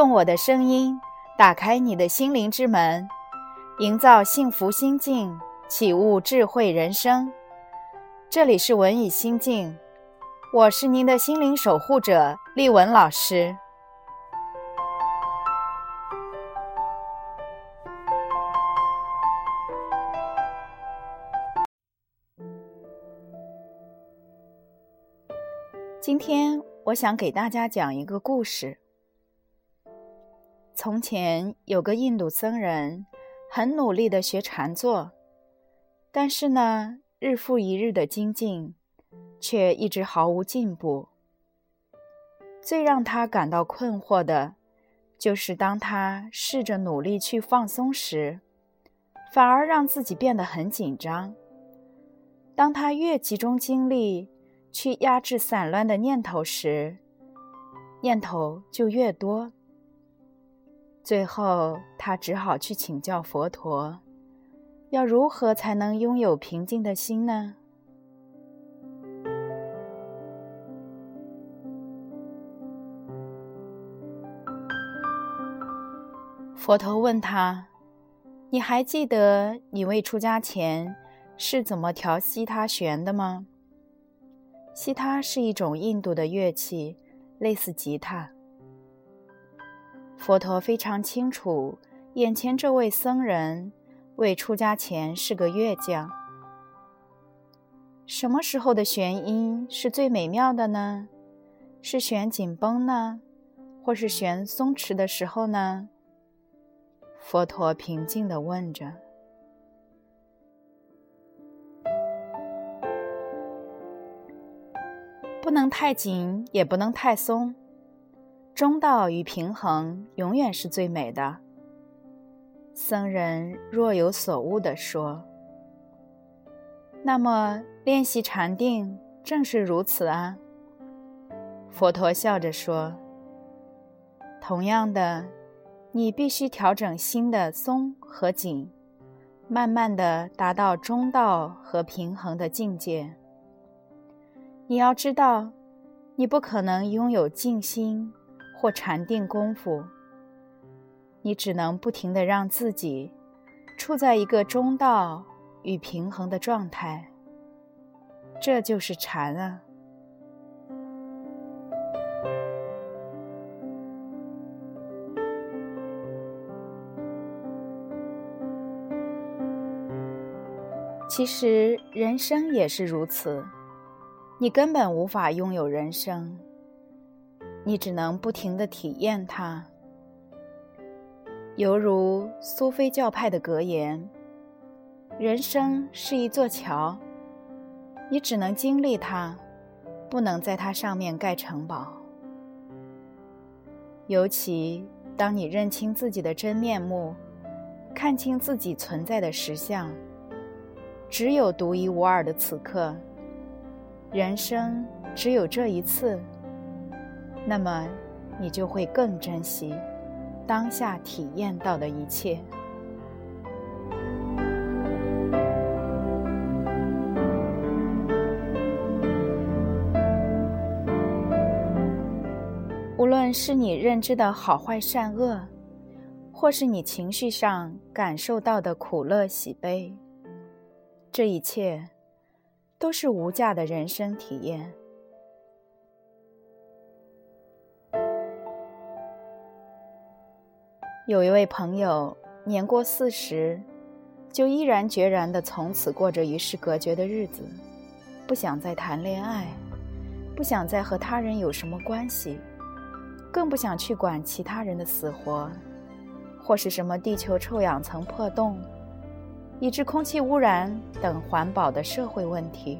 用我的声音打开你的心灵之门，营造幸福心境，启悟智慧人生。这里是文以心境，我是您的心灵守护者丽文老师。今天我想给大家讲一个故事。从前有个印度僧人，很努力的学禅坐，但是呢，日复一日的精进，却一直毫无进步。最让他感到困惑的，就是当他试着努力去放松时，反而让自己变得很紧张。当他越集中精力，去压制散乱的念头时，念头就越多。最后，他只好去请教佛陀：要如何才能拥有平静的心呢？佛陀问他：“你还记得你未出家前是怎么调西他弦的吗？”西他是一种印度的乐器，类似吉他。佛陀非常清楚，眼前这位僧人未出家前是个乐匠。什么时候的弦音是最美妙的呢？是弦紧绷呢，或是弦松弛的时候呢？佛陀平静地问着。不能太紧，也不能太松，中道与平衡永远是最美的。僧人若有所悟地说：“那么练习禅定正是如此啊。”佛陀笑着说：“同样的，你必须调整心的松和紧，慢慢的达到中道和平衡的境界。”你要知道，你不可能拥有静心或禅定功夫。你只能不停地让自己处在一个中道与平衡的状态。这就是禅啊！其实人生也是如此。你根本无法拥有人生，你只能不停地体验它。犹如苏菲教派的格言：“人生是一座桥，你只能经历它，不能在它上面盖城堡。”尤其当你认清自己的真面目，看清自己存在的实相，只有独一无二的此刻。人生只有这一次，那么你就会更珍惜当下体验到的一切。无论是你认知的好坏善恶，或是你情绪上感受到的苦乐喜悲，这一切。都是无价的人生体验。有一位朋友年过四十，就毅然决然的从此过着与世隔绝的日子，不想再谈恋爱，不想再和他人有什么关系，更不想去管其他人的死活，或是什么地球臭氧层破洞。以致空气污染等环保的社会问题。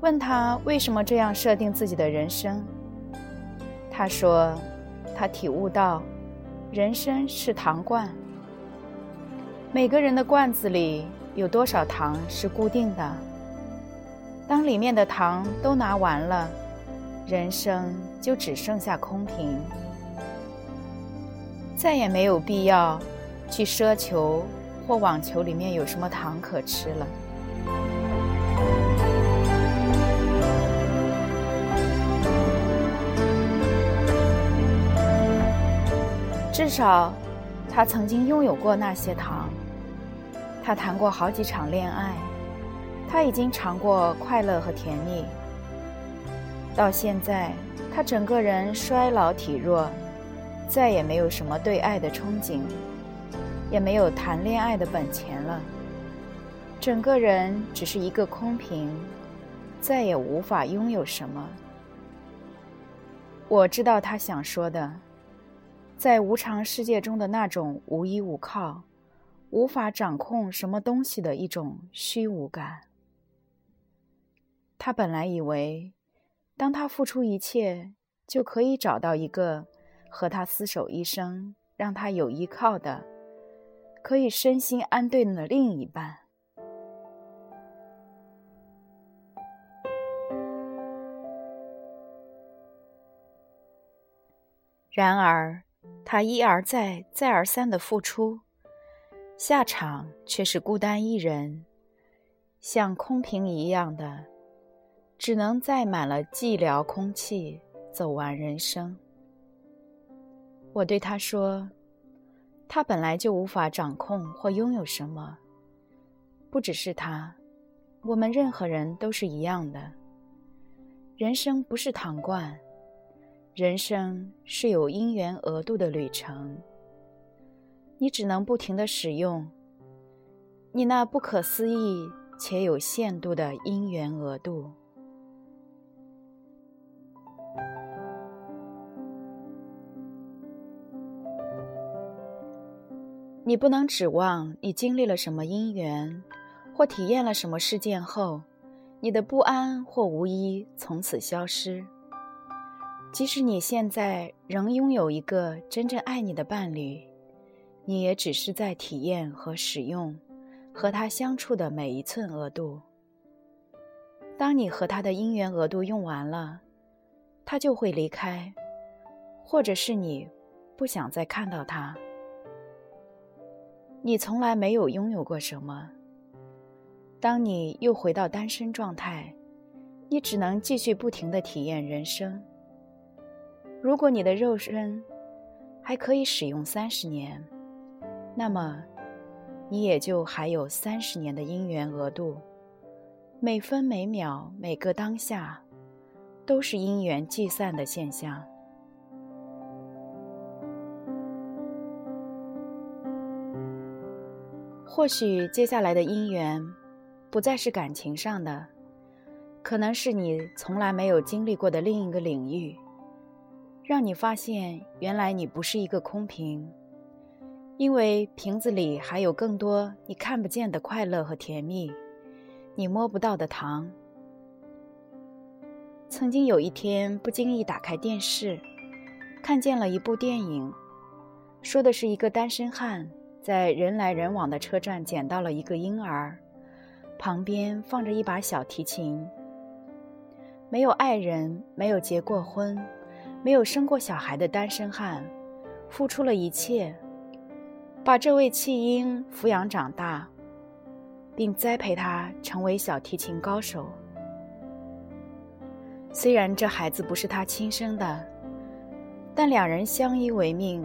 问他为什么这样设定自己的人生？他说，他体悟到，人生是糖罐，每个人的罐子里有多少糖是固定的。当里面的糖都拿完了，人生就只剩下空瓶，再也没有必要去奢求。或网球里面有什么糖可吃了？至少，他曾经拥有过那些糖。他谈过好几场恋爱，他已经尝过快乐和甜蜜。到现在，他整个人衰老体弱，再也没有什么对爱的憧憬，也没有谈恋爱的本钱了。整个人只是一个空瓶，再也无法拥有什么。我知道他想说的。在无常世界中的那种无依无靠、无法掌控什么东西的一种虚无感。他本来以为，当他付出一切，就可以找到一个和他厮守一生、让他有依靠的、可以身心安顿的另一半。然而。他一而再、再而三的付出，下场却是孤单一人，像空瓶一样的，只能载满了寂寥空气，走完人生。我对他说：“他本来就无法掌控或拥有什么，不只是他，我们任何人都是一样的。人生不是糖罐。”人生是有因缘额度的旅程，你只能不停的使用你那不可思议且有限度的因缘额度。你不能指望你经历了什么因缘，或体验了什么事件后，你的不安或无依从此消失。即使你现在仍拥有一个真正爱你的伴侣，你也只是在体验和使用和他相处的每一寸额度。当你和他的姻缘额度用完了，他就会离开，或者是你不想再看到他。你从来没有拥有过什么。当你又回到单身状态，你只能继续不停的体验人生。如果你的肉身还可以使用三十年，那么你也就还有三十年的因缘额度，每分每秒每个当下都是因缘计算的现象。或许接下来的因缘不再是感情上的，可能是你从来没有经历过的另一个领域。让你发现，原来你不是一个空瓶，因为瓶子里还有更多你看不见的快乐和甜蜜，你摸不到的糖。曾经有一天，不经意打开电视，看见了一部电影，说的是一个单身汉在人来人往的车站捡到了一个婴儿，旁边放着一把小提琴。没有爱人，没有结过婚。没有生过小孩的单身汉，付出了一切，把这位弃婴抚养长大，并栽培他成为小提琴高手。虽然这孩子不是他亲生的，但两人相依为命，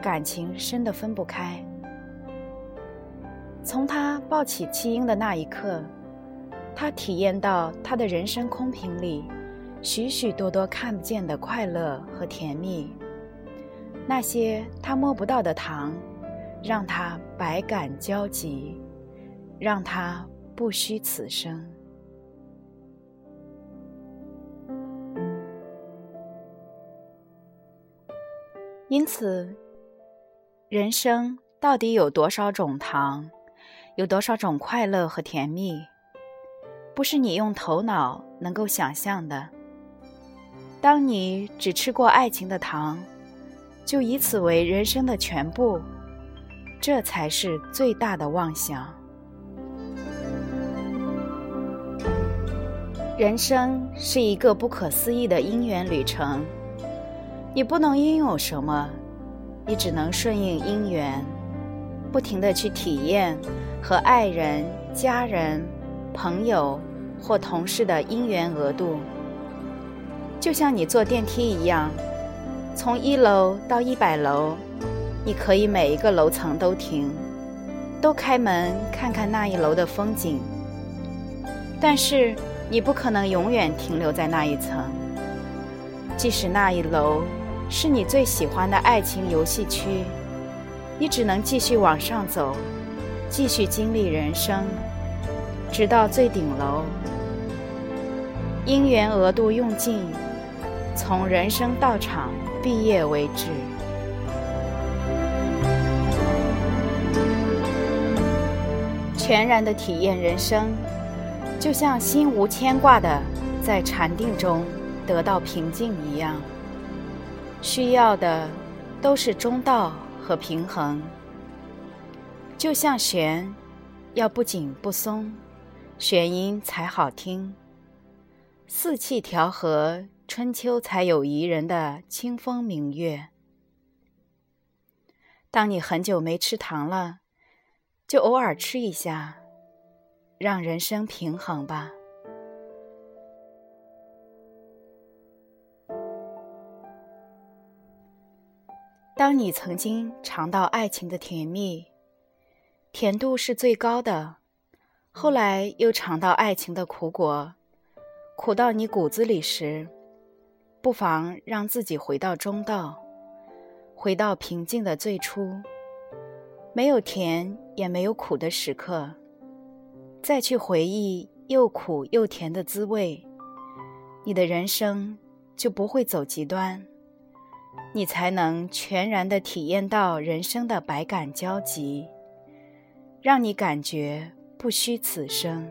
感情深得分不开。从他抱起弃婴的那一刻，他体验到他的人生空瓶里。许许多多看不见的快乐和甜蜜，那些他摸不到的糖，让他百感交集，让他不虚此生。因此，人生到底有多少种糖，有多少种快乐和甜蜜，不是你用头脑能够想象的。当你只吃过爱情的糖，就以此为人生的全部，这才是最大的妄想。人生是一个不可思议的因缘旅程，你不能拥有什么，你只能顺应因缘，不停的去体验和爱人、家人、朋友或同事的因缘额度。就像你坐电梯一样，从一楼到一百楼，你可以每一个楼层都停，都开门看看那一楼的风景。但是你不可能永远停留在那一层，即使那一楼是你最喜欢的爱情游戏区，你只能继续往上走，继续经历人生，直到最顶楼。因缘额度用尽，从人生道场毕业为止。全然的体验人生，就像心无牵挂的在禅定中得到平静一样。需要的都是中道和平衡。就像弦，要不紧不松，弦音才好听。四气调和，春秋才有宜人的清风明月。当你很久没吃糖了，就偶尔吃一下，让人生平衡吧。当你曾经尝到爱情的甜蜜，甜度是最高的，后来又尝到爱情的苦果。苦到你骨子里时，不妨让自己回到中道，回到平静的最初，没有甜也没有苦的时刻，再去回忆又苦又甜的滋味，你的人生就不会走极端，你才能全然的体验到人生的百感交集，让你感觉不虚此生。